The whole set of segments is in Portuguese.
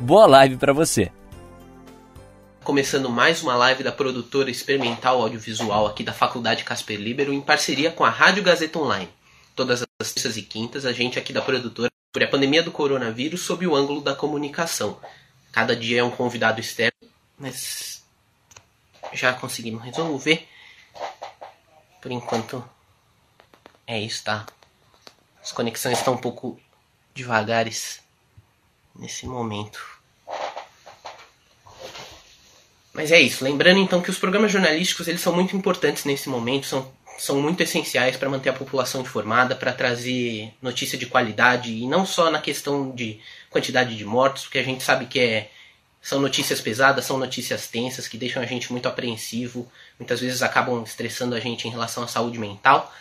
Boa live para você. Começando mais uma live da produtora experimental audiovisual aqui da Faculdade Casper Libero em parceria com a Rádio Gazeta Online. Todas as terças e quintas, a gente aqui da produtora sobre a pandemia do coronavírus sob o ângulo da comunicação. Cada dia é um convidado externo, mas já conseguimos resolver. Por enquanto é isso, tá? As conexões estão um pouco devagares nesse momento. Mas é isso. Lembrando então que os programas jornalísticos eles são muito importantes nesse momento, são, são muito essenciais para manter a população informada, para trazer notícia de qualidade e não só na questão de quantidade de mortos, porque a gente sabe que é, são notícias pesadas, são notícias tensas que deixam a gente muito apreensivo, muitas vezes acabam estressando a gente em relação à saúde mental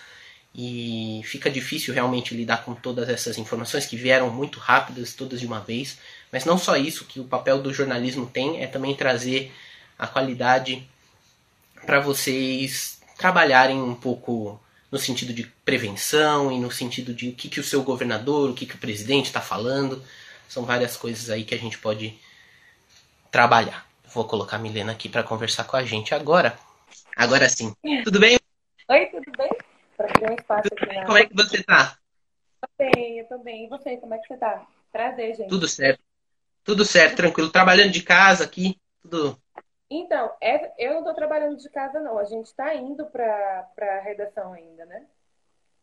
e fica difícil realmente lidar com todas essas informações que vieram muito rápidas, todas de uma vez. Mas não só isso, que o papel do jornalismo tem é também trazer a qualidade para vocês trabalharem um pouco no sentido de prevenção e no sentido de o que, que o seu governador, o que, que o presidente está falando. São várias coisas aí que a gente pode trabalhar. Vou colocar a Milena aqui para conversar com a gente agora. Agora sim. Tudo bem? Oi, tudo bem? Para criar um espaço aqui na... Como é que você tá? Tô bem, eu tô bem. E você, como é que você tá? Prazer, gente. Tudo certo. Tudo certo, tranquilo. Trabalhando de casa aqui, tudo. Então, é, eu não tô trabalhando de casa, não. A gente tá indo pra, pra redação ainda, né?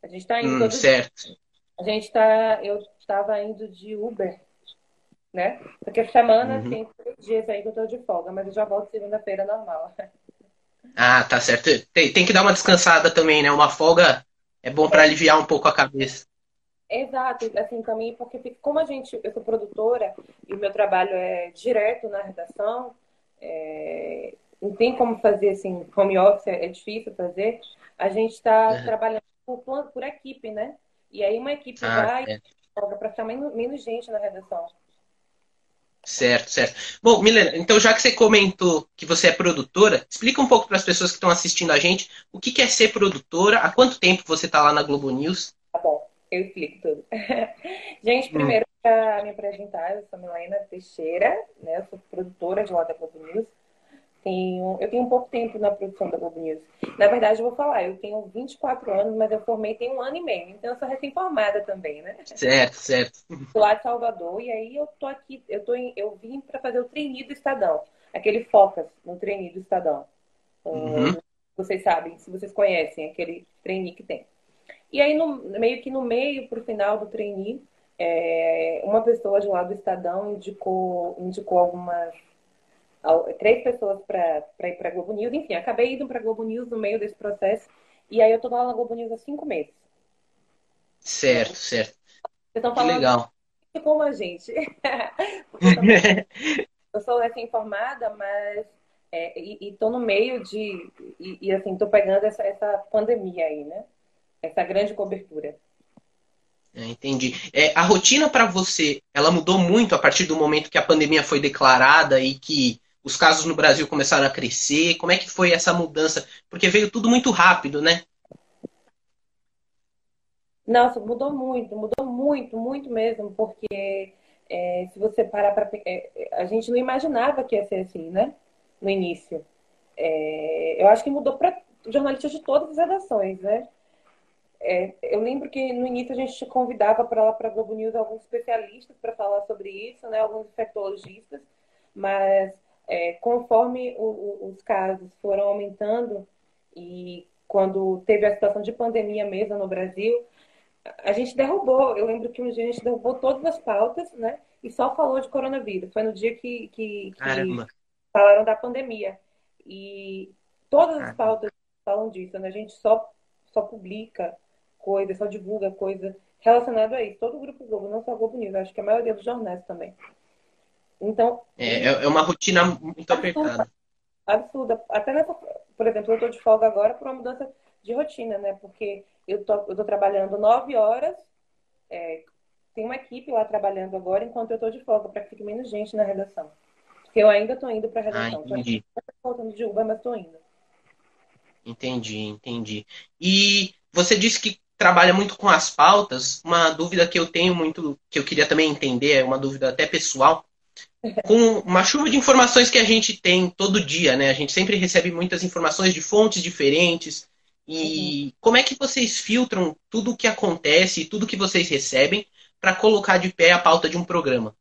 A gente tá indo. Hum, certo. A gente tá. Eu tava indo de Uber, né? Porque semana uhum. tem três dias aí que eu tô de folga, mas eu já volto segunda-feira normal. Ah, tá certo. Tem, tem que dar uma descansada também, né? Uma folga é bom para aliviar um pouco a cabeça. Exato, assim também, porque como a gente, eu sou produtora e o meu trabalho é direto na redação, é, não tem como fazer assim, home office é difícil fazer, a gente está uhum. trabalhando por, por equipe, né? E aí uma equipe ah, vai é. para ficar menos, menos gente na redação. Certo, certo. Bom, Milena, então já que você comentou que você é produtora, explica um pouco para as pessoas que estão assistindo a gente o que é ser produtora, há quanto tempo você está lá na Globo News? Tá bom, eu explico tudo. gente, hum. primeiro, hum. para me apresentar, eu sou Milena Teixeira, né? Eu sou produtora de lá da Globo News tenho, eu tenho um pouco tempo na produção da Globo News. Na verdade, eu vou falar, eu tenho 24 anos, mas eu formei tem um ano e meio. Então, eu sou recém-formada também, né? Certo, certo. Sou lá de Salvador, e aí eu tô aqui, eu, tô em, eu vim para fazer o trainee do Estadão. Aquele focas no trainee do Estadão. Uhum. vocês sabem, se vocês conhecem, aquele trainee que tem. E aí, no, meio que no meio, pro final do trainee, é, uma pessoa de lá do Estadão indicou, indicou algumas três pessoas para ir para Globo News. Enfim, acabei indo para Globo News no meio desse processo. E aí eu tô lá na Globo News há cinco meses. Certo, certo. Vocês estão falando que legal. como a gente. eu, eu sou recém-formada, mas é, e, e tô no meio de. E, e, assim, tô pegando essa, essa pandemia aí, né? Essa grande cobertura. É, entendi. É, a rotina para você, ela mudou muito a partir do momento que a pandemia foi declarada e que os casos no Brasil começaram a crescer? Como é que foi essa mudança? Porque veio tudo muito rápido, né? Nossa, mudou muito, mudou muito, muito mesmo, porque é, se você parar para. É, a gente não imaginava que ia ser assim, né? No início. É, eu acho que mudou para jornalistas de todas as redações, né? É, eu lembro que no início a gente convidava para lá para a Globo News alguns especialistas para falar sobre isso, né? Alguns infectologistas, mas é, conforme o, o, os casos foram aumentando e quando teve a situação de pandemia mesmo no Brasil, a gente derrubou. Eu lembro que um dia a gente derrubou todas as pautas, né? E só falou de coronavírus. Foi no dia que, que, que falaram da pandemia. E todas as pautas falam disso, né? A gente só, só publica coisa, só divulga coisa relacionada a isso. Todo o Grupo Globo, não só o Globo News, acho que a maioria dos jornais também. Então. É, é, é uma rotina muito apertada. Absurda. Até nessa, por exemplo, eu estou de folga agora por uma mudança de rotina, né? Porque eu estou trabalhando nove horas, é, tem uma equipe lá trabalhando agora, enquanto eu estou de folga, para que fique menos gente na redação. Porque eu ainda estou indo para a redação. Ah, entendi. Estou voltando de Uber, mas estou indo. Entendi, entendi. E você disse que trabalha muito com as pautas. Uma dúvida que eu tenho muito, que eu queria também entender, é uma dúvida até pessoal. Com uma chuva de informações que a gente tem todo dia, né? A gente sempre recebe muitas informações de fontes diferentes. E uhum. como é que vocês filtram tudo o que acontece e tudo que vocês recebem para colocar de pé a pauta de um programa?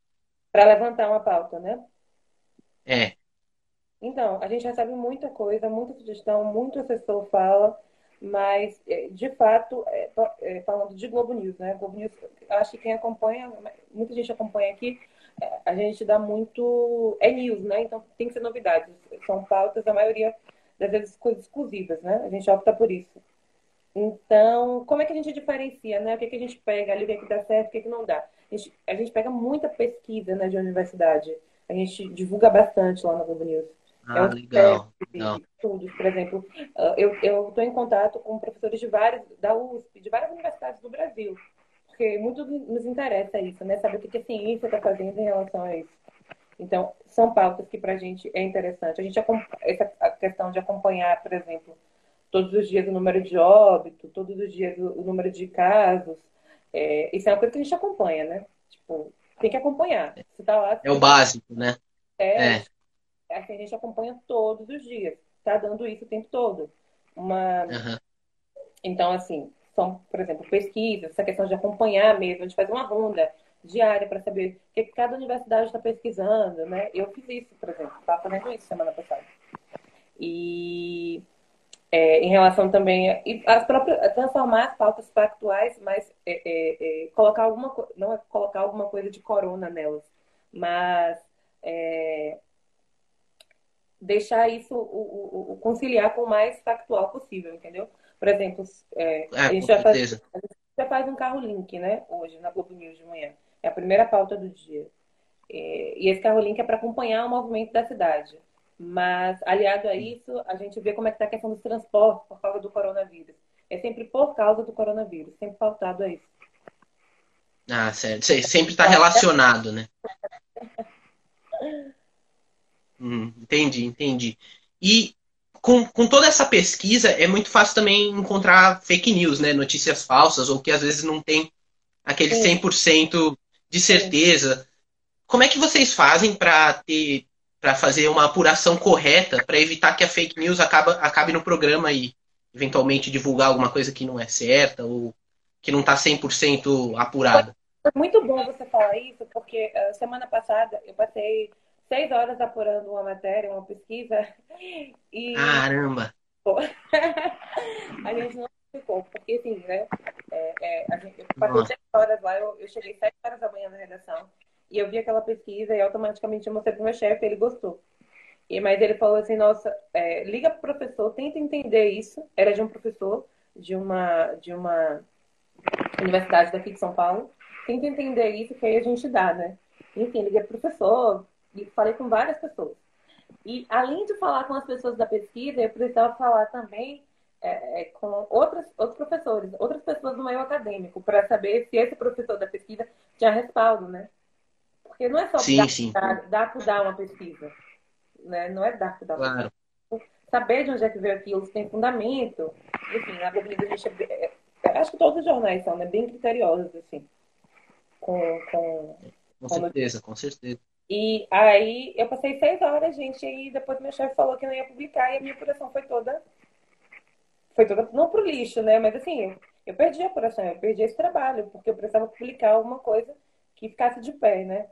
Para levantar uma pauta, né? É. Então, a gente recebe muita coisa, muita sugestão, muito assessor fala, mas, é, de fato, é, é, falando de Globo News, né? Globo News, acho que quem acompanha, muita gente acompanha aqui, a gente dá muito. É news, né? Então tem que ser novidades. São pautas, a maioria das vezes, coisas exclusivas, né? A gente opta por isso. Então, como é que a gente diferencia, né? O que, é que a gente pega ali, o que, é que dá certo, o que, é que não dá? A gente, a gente pega muita pesquisa né, de universidade. A gente divulga bastante lá na Globo News. Ah, é um legal. Estudos, por exemplo. Ah, eu estou em contato com professores de várias, da USP, de várias universidades do Brasil. Porque muito nos interessa isso, né? Saber o que a ciência está fazendo em relação a isso. Então, são pautas que para a gente é interessante. A gente essa a questão de acompanhar, por exemplo, todos os dias o número de óbito, todos os dias o, o número de casos. É, isso é uma coisa que a gente acompanha, né? Tipo, tem que acompanhar. Você tá lá, é o básico, né? É, é. Assim, a gente acompanha todos os dias. Tá dando isso o tempo todo. Uma... Uhum. Então, assim, são, por exemplo, pesquisas, essa questão de acompanhar mesmo, a gente faz uma ronda diária para saber o que cada universidade está pesquisando, né? Eu fiz isso, por exemplo, estava fazendo isso semana passada. E é, em relação também a, as próprias, transformar as pautas factuais, mas é, é, é colocar alguma não é colocar alguma coisa de corona nelas, mas é, deixar isso o, o, o, conciliar com o mais factual possível, entendeu? Por exemplo, é, a, gente já faz, a gente já faz um carro link, né? Hoje na Globo News de manhã. É a primeira pauta do dia. É, e esse carro-link é para acompanhar o movimento da cidade. Mas, aliado a isso, a gente vê como é que está a questão dos transportes por causa do coronavírus. É sempre por causa do coronavírus, sempre faltado a isso. Ah, certo. Sempre está relacionado, né? Hum, entendi, entendi. E com, com toda essa pesquisa, é muito fácil também encontrar fake news, né? Notícias falsas, ou que às vezes não tem aquele 100% de certeza. Como é que vocês fazem para ter para fazer uma apuração correta para evitar que a fake news acaba, acabe no programa e eventualmente divulgar alguma coisa que não é certa ou que não está 100% apurada? Muito bom você falar isso, porque uh, semana passada eu passei seis horas apurando uma matéria, uma pesquisa e... Caramba! a gente não ficou, porque assim, né? É, é, a gente, eu passei seis horas lá, eu, eu cheguei sete horas da manhã na redação e eu vi aquela pesquisa e automaticamente eu mostrei pro meu chefe, ele gostou. E, mas ele falou assim, nossa, é, liga pro professor, tenta entender isso. Era de um professor de uma, de uma universidade daqui de São Paulo. Tenta entender isso, que aí a gente dá, né? Enfim, liguei pro professor, e falei com várias pessoas. E além de falar com as pessoas da pesquisa, eu precisava falar também é, é, com outros, outros professores, outras pessoas do meio acadêmico, para saber se esse professor da pesquisa tinha respaldo, né? Porque não é só sim, dar, sim. Dar, dar dar uma pesquisa. Né? Não é dar por dar uma claro. pesquisa. Saber de onde é que veio aquilo, se tem fundamento. Enfim, a gente é, é, acho que todos os jornais são né? bem criteriosos, assim. Com, com, com certeza, com certeza. E aí eu passei seis horas, gente, e depois meu chefe falou que não ia publicar e a minha apuração foi toda foi toda, não pro lixo, né? Mas assim, eu perdi a apuração, eu perdi esse trabalho, porque eu precisava publicar alguma coisa que ficasse de pé, né?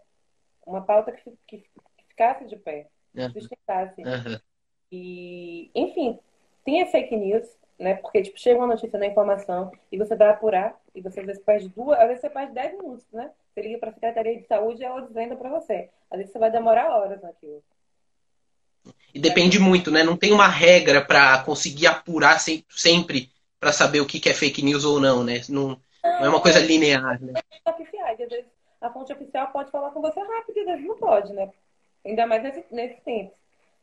Uma pauta que, que, que ficasse de pé, que sustentasse. Uhum. E, enfim, tem a fake news, né? Porque, tipo, chega uma notícia na informação e você vai apurar, e você às vezes perde duas, às vezes você perde dez minutos, né? Você liga para a Secretaria de Saúde e ela desvenda para você. Às vezes você vai demorar horas naquilo. E depende muito, né? Não tem uma regra para conseguir apurar sempre para saber o que é fake news ou não, né? Não, não é uma coisa linear, né? Às vezes a fonte oficial pode falar com você rápido, às vezes não pode, né? Ainda mais nesse, nesse tempo.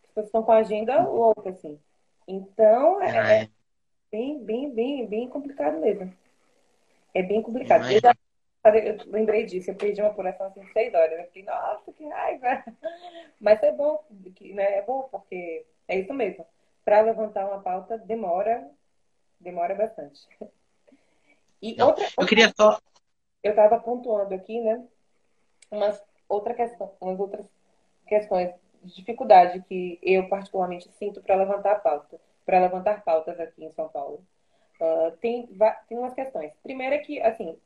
As pessoas estão com a agenda louca, assim. Então, é, é, é bem, bem, bem, bem complicado mesmo. É bem complicado. Eu, já, eu lembrei disso, eu perdi uma apuração assim de seis horas. Eu fiquei, nossa, que raiva! Mas é bom, né? É bom porque é isso mesmo. Para levantar uma pauta demora, demora bastante. E outra, eu queria só. Eu estava pontuando aqui, né? Umas, outra questão, umas outras questões de dificuldade que eu particularmente sinto para levantar a pauta, para levantar pautas aqui em São Paulo. Uh, tem, tem umas questões. Primeiro é que, assim,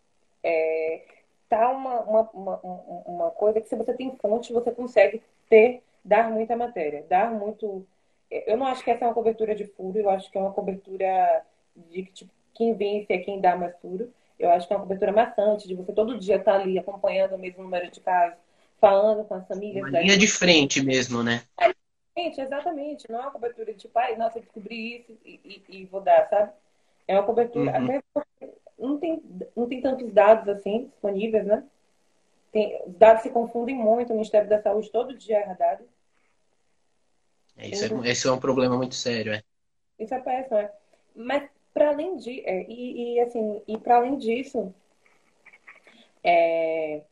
é, tá uma, uma, uma, uma coisa que se você tem fonte, você consegue ter, dar muita matéria, dar muito. Eu não acho que essa é uma cobertura de furo, eu acho que é uma cobertura de que, tipo, quem vence é quem dá mais furo. Eu acho que é uma cobertura maçante, de você todo dia estar tá ali acompanhando o mesmo número de casos, falando com as famílias. Uma linha de frente mesmo, né? Exatamente, exatamente. Não é uma cobertura de tipo, ai, nossa, eu descobri isso e, e, e vou dar, sabe? É uma cobertura. Uhum. Até não tem, não tem tantos dados assim disponíveis, né? Tem, os dados se confundem muito, o Ministério da Saúde todo dia erra dados. É, isso é, esse é um problema muito sério, é. Isso é péssimo, é. Mas para além de, é, e, e, assim, e para além disso, é,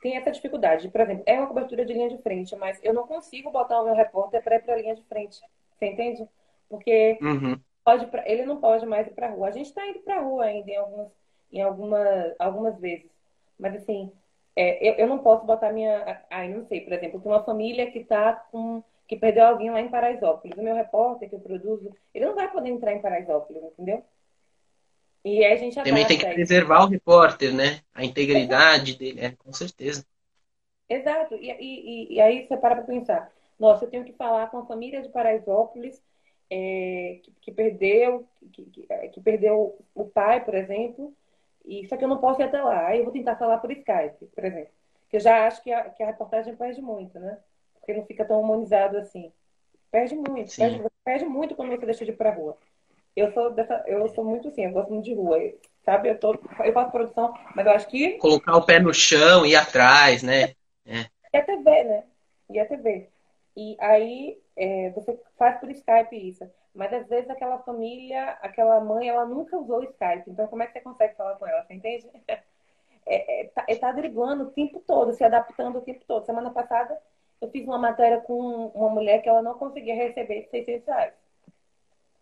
tem essa dificuldade. Por exemplo, é uma cobertura de linha de frente, mas eu não consigo botar o meu repórter para ir para a linha de frente. Você entende? Porque uhum. Pode pra, ele não pode mais ir para a rua. A gente está indo para a rua ainda em, algumas, em alguma, algumas vezes. Mas assim, é, eu, eu não posso botar minha. Ai, não sei, por exemplo, tem uma família que está com que perdeu alguém lá em Paraisópolis. O meu repórter que eu produzo, ele não vai poder entrar em Paraisópolis, entendeu? E aí a gente Também tem que preservar o repórter, né? A integridade Exato. dele, é, com certeza. Exato. E, e, e aí você para para pensar. Nossa, eu tenho que falar com a família de Paraisópolis é, que, que, perdeu, que, que, que, perdeu o pai, por exemplo, e só que eu não posso ir até lá. Aí eu vou tentar falar por Skype, por exemplo. Que eu já acho que a, que a reportagem perde muito, né? Porque não fica tão humanizado assim. Perde muito, perde, perde, muito quando você deixa de ir pra rua. Eu sou dessa, eu sou muito assim, eu gosto muito de rua. Sabe, eu, tô, eu faço produção, mas eu acho que. Colocar o pé no chão, ir atrás, né? É. E a TV, né? E a TV. E aí é, você faz por Skype isso. Mas às vezes aquela família, aquela mãe, ela nunca usou o Skype. Então como é que você consegue falar com ela? Você entende? É, é, tá, é tá driblando o tempo todo, se adaptando o tempo todo. Semana passada eu fiz uma matéria com uma mulher que ela não conseguia receber 600 reais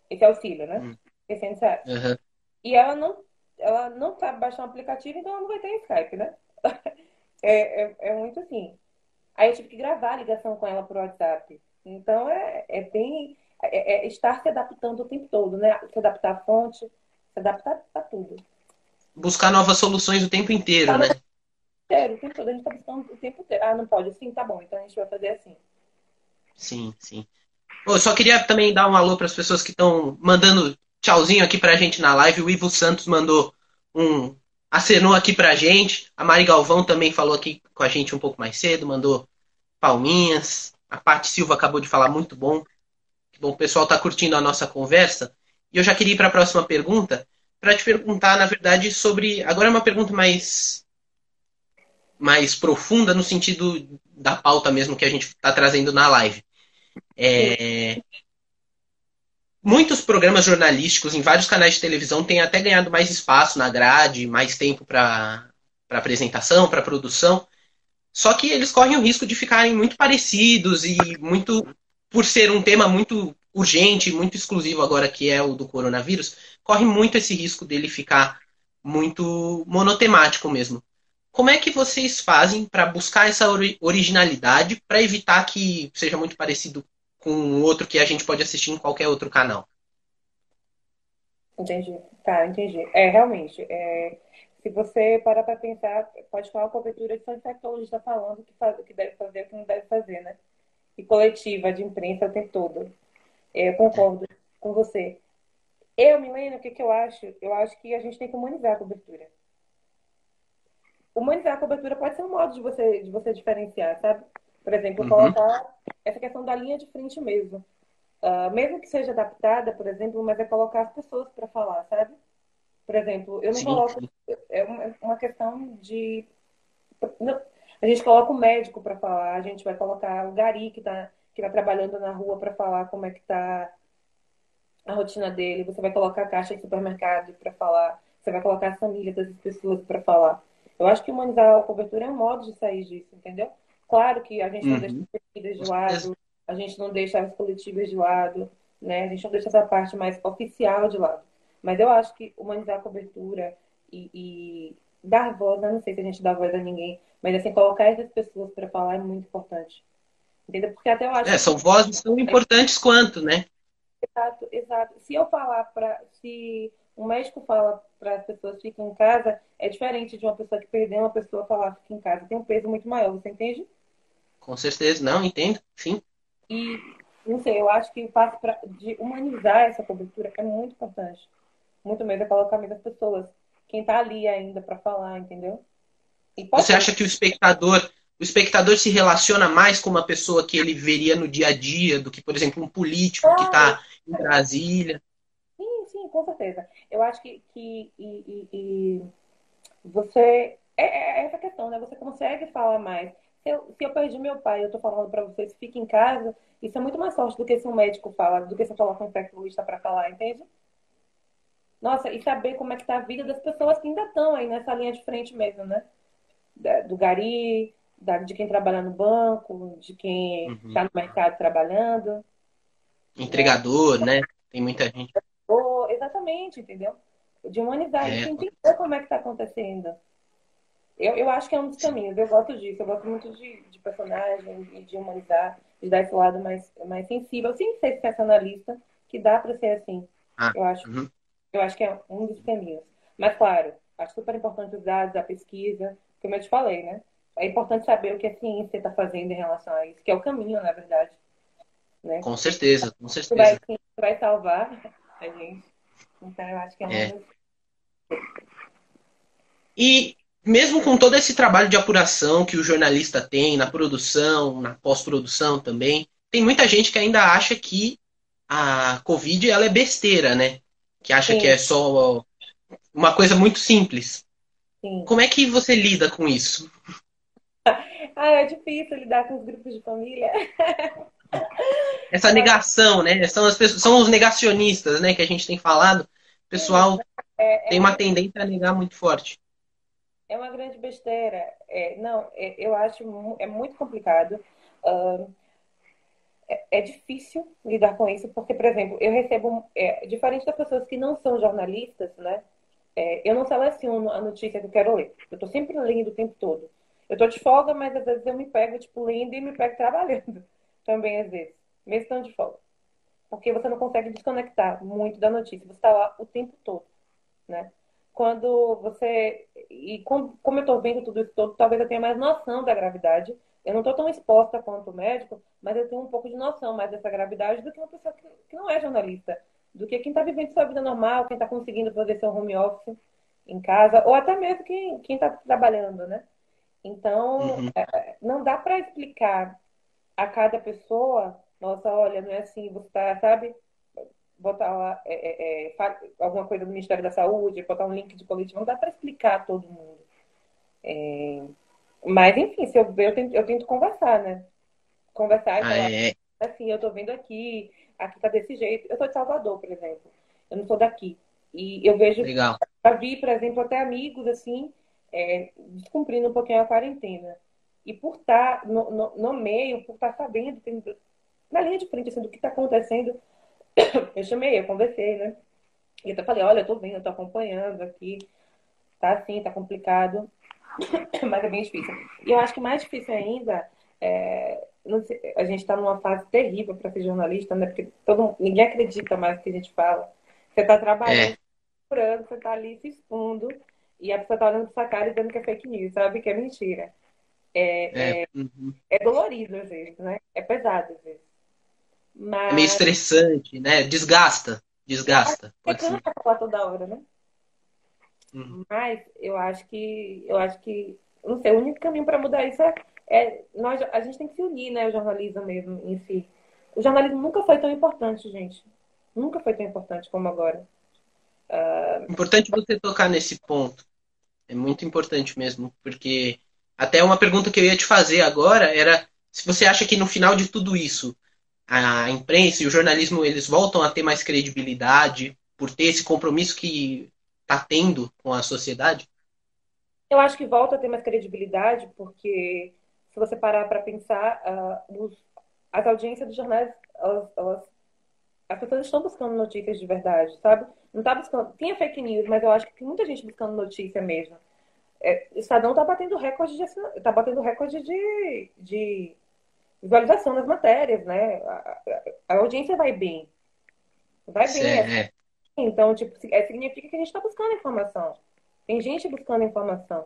esse auxílio, né? Hum. 600 reais. Uhum. E ela não, ela não sabe baixar um aplicativo, então ela não vai ter Skype, né? é, é, é, muito assim. Aí eu tive que gravar a ligação com ela por WhatsApp. Então é, é bem. É, é estar se adaptando o tempo todo, né? Se adaptar à fonte, se adaptar a tudo. Buscar novas soluções o tempo inteiro, tá, né? Inteiro, o tempo todo. A gente está buscando o tempo inteiro. Ah, não pode assim? Tá bom, então a gente vai fazer assim. Sim, sim. Eu só queria também dar um alô para as pessoas que estão mandando tchauzinho aqui para a gente na live. O Ivo Santos mandou um. Acenou aqui para a gente. A Mari Galvão também falou aqui com a gente um pouco mais cedo, mandou palminhas. A Paty Silva acabou de falar muito bom. Que bom, o pessoal está curtindo a nossa conversa. E eu já queria ir para a próxima pergunta, para te perguntar, na verdade, sobre. Agora é uma pergunta mais mais profunda no sentido da pauta mesmo que a gente está trazendo na live. É... Muitos programas jornalísticos em vários canais de televisão têm até ganhado mais espaço na grade, mais tempo para apresentação, para produção. Só que eles correm o risco de ficarem muito parecidos e muito, por ser um tema muito urgente, muito exclusivo agora que é o do coronavírus, corre muito esse risco dele ficar muito monotemático mesmo. Como é que vocês fazem para buscar essa originalidade para evitar que seja muito parecido com outro que a gente pode assistir em qualquer outro canal. Entendi. Tá, entendi. É, realmente, é, se você parar para pensar, pode falar cobertura de São infectologista falando que, faz, que deve fazer o que não deve fazer, né? E coletiva de imprensa o tempo todo. É, eu concordo com você. Eu, Milena, o que, que eu acho? Eu acho que a gente tem que humanizar a cobertura. Humanizar a cobertura pode ser um modo de você, de você diferenciar, sabe? Por exemplo, uhum. colocar essa questão da linha de frente mesmo. Uh, mesmo que seja adaptada, por exemplo, mas é colocar as pessoas para falar, sabe? Por exemplo, eu não sim, coloco. Sim. É uma, questão de a gente coloca o médico para falar, a gente vai colocar o gari que está que tá trabalhando na rua para falar como é que está a rotina dele, você vai colocar a caixa de supermercado para falar, você vai colocar a família das pessoas para falar. Eu acho que humanizar a cobertura é um modo de sair disso, entendeu? Claro que a gente não uhum. deixa as pesquisas de lado, a gente não deixa as coletivas de lado, né? A gente não deixa essa parte mais oficial de lado. Mas eu acho que humanizar a cobertura e, e dar voz, eu não sei se a gente dá voz a ninguém, mas assim, colocar essas pessoas para falar é muito importante. Entendeu? Porque até eu acho. É, são vozes tão importantes quanto, né? Exato, exato. Se eu falar para. Se um médico fala para as pessoas fiquem em casa, é diferente de uma pessoa que perdeu uma pessoa falar fique em casa. Tem um peso muito maior, você entende? Com certeza, não, entendo, sim. E, não sei, eu acho que o passo pra, de humanizar essa cobertura é muito importante. Muito mesmo, é colocar meio das pessoas. Quem tá ali ainda para falar, entendeu? Você acha que o espectador, o espectador se relaciona mais com uma pessoa que ele veria no dia a dia do que, por exemplo, um político que está em Brasília? Sim, sim, com certeza. Eu acho que, que e, e, e você é, é, essa questão, né? Você consegue falar mais. Se eu, se eu perdi meu pai, eu tô falando para vocês, fique em casa, isso é muito mais forte do que se um médico fala, do que se eu coloco um infectologista para falar, entende? Nossa, e saber como é que tá a vida das pessoas que ainda estão aí nessa linha de frente mesmo, né? do gari, de quem trabalha no banco, de quem está uhum. no mercado trabalhando. Entregador, né? Tem muita gente. Oh, exatamente, entendeu? De humanizar é. entender como é que está acontecendo. Eu, eu acho que é um dos caminhos. Eu gosto disso. Eu gosto muito de, de personagem e de humanizar, de dar esse lado mais, mais sensível, sem ser sensacionalista, que dá para ser assim. Ah, eu acho. Uhum. Eu acho que é um dos caminhos. Mas, claro, acho super importante os dados, a pesquisa, como eu te falei, né? É importante saber o que a ciência está fazendo em relação a isso, que é o caminho, na verdade. Né? Com certeza, com certeza. Vai, vai salvar a gente. Então, eu acho que é, é. E mesmo com todo esse trabalho de apuração que o jornalista tem na produção, na pós-produção também, tem muita gente que ainda acha que a Covid ela é besteira, né? Que acha Sim. que é só uma coisa muito simples. Sim. Como é que você lida com isso? Ah, é difícil lidar com os grupos de família. Essa negação, né? São, as pessoas, são os negacionistas, né? Que a gente tem falado. O pessoal é, é, tem uma tendência a negar muito forte. É uma grande besteira. É, não, é, eu acho é muito complicado. Uh, é, difícil lidar com isso, porque, por exemplo, eu recebo, é, diferente das pessoas que não são jornalistas, né? é, eu não seleciono a notícia que eu quero ler. Eu estou sempre lendo o tempo todo. Eu estou de folga, mas às vezes eu me pego, tipo, lendo e me pego trabalhando. Também, às vezes. Mesmo estando de folga. Porque você não consegue desconectar muito da notícia. Você está lá o tempo todo, né? Quando você... E como, como eu estou vendo tudo isso todo, talvez eu tenha mais noção da gravidade. Eu não estou tão exposta quanto o médico, mas eu tenho um pouco de noção mais dessa gravidade do que uma pessoa que, que não é jornalista do que quem está vivendo sua vida normal, quem está conseguindo fazer seu home office em casa, ou até mesmo quem está trabalhando, né? Então, uhum. é, não dá para explicar a cada pessoa, nossa, olha, não é assim, você está, sabe, botar lá é, é, é alguma coisa do Ministério da Saúde, botar um link de coletivo, não dá para explicar a todo mundo. É, mas, enfim, se eu eu tento, eu tento conversar, né? Conversar e ah, falar, é. assim, eu estou vendo aqui, aqui tá desse jeito. Eu sou de Salvador, por exemplo. Eu não sou daqui. E eu vejo. Legal. Já vi, por exemplo, até amigos, assim, é, descumprindo um pouquinho a quarentena. E por estar tá no, no, no meio, por estar tá sabendo, na linha de frente, assim, do que está acontecendo, eu chamei, eu conversei, né? E até falei, olha, eu tô vendo, eu tô acompanhando aqui. Tá assim, tá complicado. Mas é bem difícil. E eu acho que mais difícil ainda é, sei, a gente está numa fase terrível para ser jornalista, né? Porque todo, ninguém acredita mais no que a gente fala. Você está trabalhando, é. você está ali se expondo, e a pessoa está olhando para sua cara e dizendo que é fake news, sabe? Que é mentira. É, é, é, uhum. é dolorido às vezes, né? É pesado às vezes. Mas... É meio estressante, né? Desgasta. Desgasta. Pode ser. falar toda hora, né? Uhum. Mas eu acho que eu acho que não sei, o único caminho para mudar isso é é, nós, a gente tem que se unir, né? O jornalismo mesmo em si. O jornalismo nunca foi tão importante, gente. Nunca foi tão importante como agora. Uh... Importante você tocar nesse ponto. É muito importante mesmo, porque Até uma pergunta que eu ia te fazer agora era se você acha que no final de tudo isso a imprensa e o jornalismo eles voltam a ter mais credibilidade por ter esse compromisso que está tendo com a sociedade? Eu acho que volta a ter mais credibilidade porque se você parar para pensar, uh, os, as audiências dos jornais, elas, elas, as pessoas estão buscando notícias de verdade, sabe? Não tá buscando, tinha fake news, mas eu acho que tem muita gente buscando notícia mesmo. É, o Estadão está batendo recorde de tá batendo recorde de, de visualização das matérias, né? A, a, audiência vai bem. Vai bem. É, é. Então, tipo, é, significa que a gente está buscando informação. Tem gente buscando informação.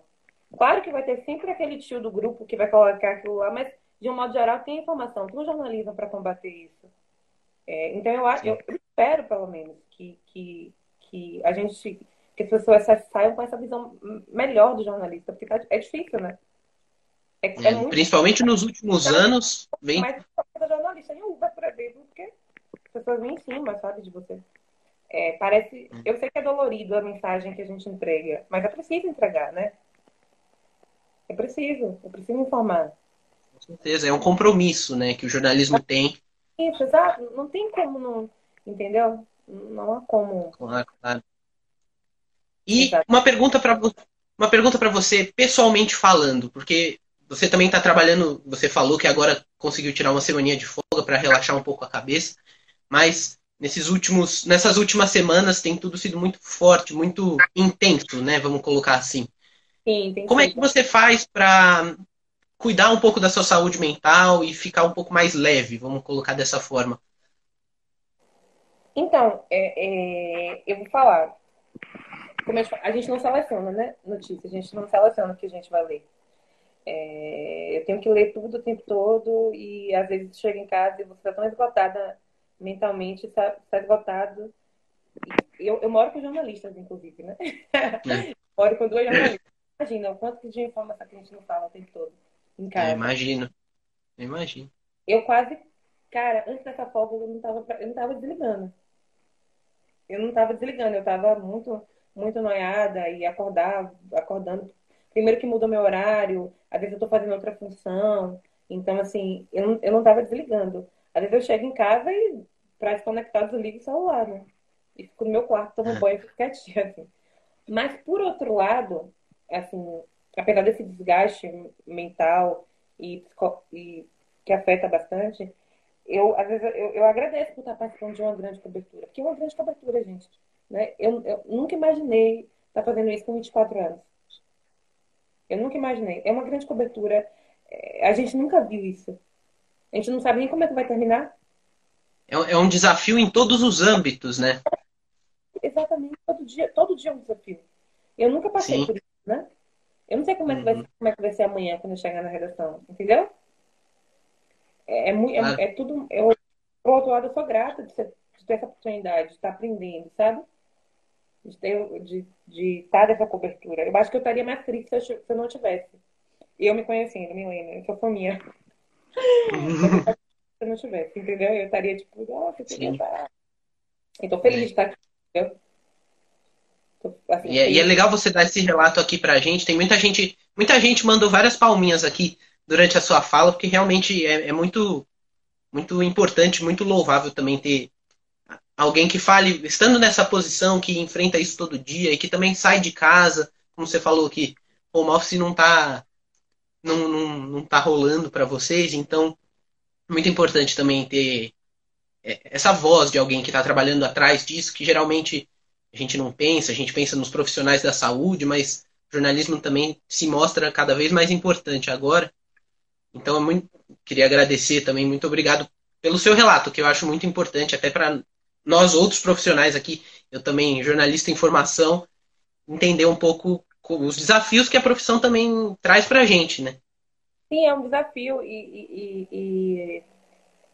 Claro que vai ter sempre aquele tio do grupo que vai colocar aquilo lá, mas de um modo geral tem informação, tem um jornalismo para combater isso. É, então eu, eu, eu, espero, pelo menos, que, que, que a gente, que as pessoas saiam com essa visão melhor do jornalista, porque tá, é difícil, né? É, é, é muito... Principalmente nos últimos então, anos. Vem... Mas jornalista nenhum vai por exemplo, porque as pessoas vêm em cima, sabe, de você. É, parece. Hum. Eu sei que é dolorido a mensagem que a gente entrega, mas é preciso entregar, né? É preciso, é preciso informar. Com certeza, é um compromisso, né, que o jornalismo tem. Isso, exato. Não tem como não. Entendeu? Não há como. Claro, claro. E exato. uma pergunta para uma pergunta para você, pessoalmente falando, porque você também está trabalhando, você falou que agora conseguiu tirar uma semana de folga para relaxar um pouco a cabeça, mas nesses últimos, nessas últimas semanas tem tudo sido muito forte, muito intenso, né? Vamos colocar assim. Sim, Como é que você faz para cuidar um pouco da sua saúde mental e ficar um pouco mais leve, vamos colocar dessa forma? Então, é, é, eu vou falar. a gente não seleciona, né? Notícias, a gente não seleciona o que a gente vai ler. É, eu tenho que ler tudo o tempo todo e às vezes chega em casa e você está tão esgotada mentalmente, está tá esgotado. Eu, eu moro com jornalistas, inclusive, né? É. moro com dois jornalistas. Imagina o quanto de informação que a gente não fala o tempo todo em casa. Eu imagino. Eu imagino. Eu quase, cara, antes dessa folga eu não estava eu não tava desligando. Eu não estava desligando, eu estava muito, muito noiada e acordar, acordando primeiro que mudou meu horário, às vezes eu estou fazendo outra função. Então, assim, eu não, eu não tava desligando. Às vezes eu chego em casa e, para desconectar, desligo o celular, né? E fico no meu quarto, tomo é. banho e fico quietinha, assim. Mas, por outro lado, assim, apesar desse desgaste mental e, e que afeta bastante, eu, às vezes, eu, eu agradeço por estar participando de uma grande cobertura. Porque é uma grande cobertura, gente. Né? Eu, eu nunca imaginei estar fazendo isso com 24 anos. Eu nunca imaginei. É uma grande cobertura. É, a gente nunca viu isso. A gente não sabe nem como é que vai terminar. É, é um desafio em todos os âmbitos, né? Exatamente. Todo dia, todo dia é um desafio. Eu nunca passei Sim. por isso, né? Eu não sei como é, que vai, uhum. como é que vai ser amanhã quando eu chegar na redação, entendeu? É, é, muito, é, é tudo. Eu, por outro lado, eu sou grata de, ser, de ter essa oportunidade, de estar aprendendo, sabe? De, ter, de, de estar nessa cobertura. Eu acho que eu estaria mais triste se eu, se eu não tivesse. E eu me conhecendo, Milena, eu sou fã minha. se eu não tivesse, entendeu? Eu estaria tipo, nossa, queria estar. Então, feliz de estar aqui, entendeu? Assim, e, é, e, é, legal você dar esse relato aqui pra gente. Tem muita gente, muita gente mandou várias palminhas aqui durante a sua fala, porque realmente é, é muito, muito importante, muito louvável também ter alguém que fale, estando nessa posição, que enfrenta isso todo dia e que também sai de casa, como você falou que o office não está não, não, não tá rolando para vocês, então muito importante também ter é, essa voz de alguém que está trabalhando atrás disso, que geralmente a gente não pensa, a gente pensa nos profissionais da saúde, mas o jornalismo também se mostra cada vez mais importante agora. Então, eu muito, queria agradecer também, muito obrigado pelo seu relato, que eu acho muito importante, até para nós outros profissionais aqui, eu também jornalista em formação, entender um pouco os desafios que a profissão também traz para a gente, né? Sim, é um desafio e, e, e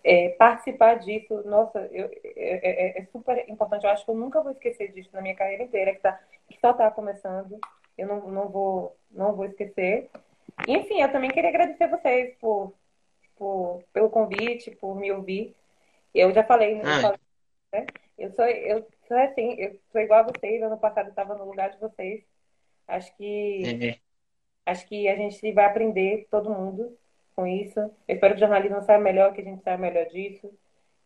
é, participar disso, nossa, eu, é, é, é, super importante. Eu acho que eu nunca vou esquecer disso na minha carreira inteira, que, tá, que só está começando. Eu não, não, vou, não vou esquecer. E, enfim, eu também queria agradecer vocês por, por, pelo convite, por me ouvir. Eu já falei, ah. falei né? Eu sou, eu sou assim, eu sou igual a vocês. Ano passado estava no lugar de vocês. Acho que é. Acho que a gente vai aprender, todo mundo, com isso. Eu espero que o jornalismo saiba melhor, que a gente saiba melhor disso.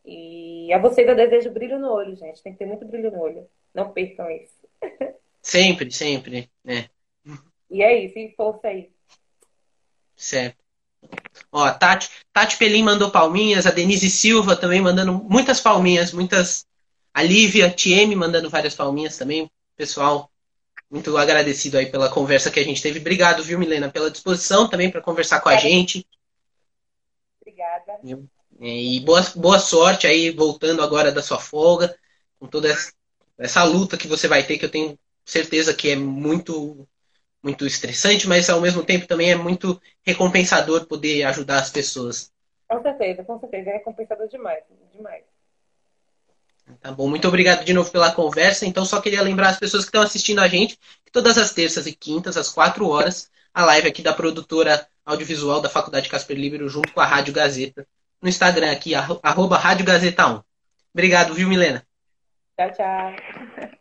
E a vocês eu desejo brilho no olho, gente. Tem que ter muito brilho no olho. Não percam isso. Sempre, sempre. É. E é isso, e força aí. Certo. Ó, Tati, Tati Pelim mandou palminhas, a Denise Silva também mandando muitas palminhas, muitas. A Lívia TM mandando várias palminhas também. Pessoal, muito agradecido aí pela conversa que a gente teve. Obrigado, viu, Milena, pela disposição também para conversar com a gente. Obrigada. E boa, boa sorte aí, voltando agora da sua folga, com toda essa luta que você vai ter, que eu tenho certeza que é muito muito estressante, mas ao mesmo tempo também é muito recompensador poder ajudar as pessoas. Com certeza, com certeza. É recompensador demais, demais. Tá bom, muito obrigado de novo pela conversa. Então, só queria lembrar as pessoas que estão assistindo a gente que todas as terças e quintas, às quatro horas, a live aqui da produtora audiovisual da Faculdade Casper Libero, junto com a Rádio Gazeta, no Instagram aqui, arroba Rádio Gazeta 1. Obrigado, viu, Milena? Tchau, tchau.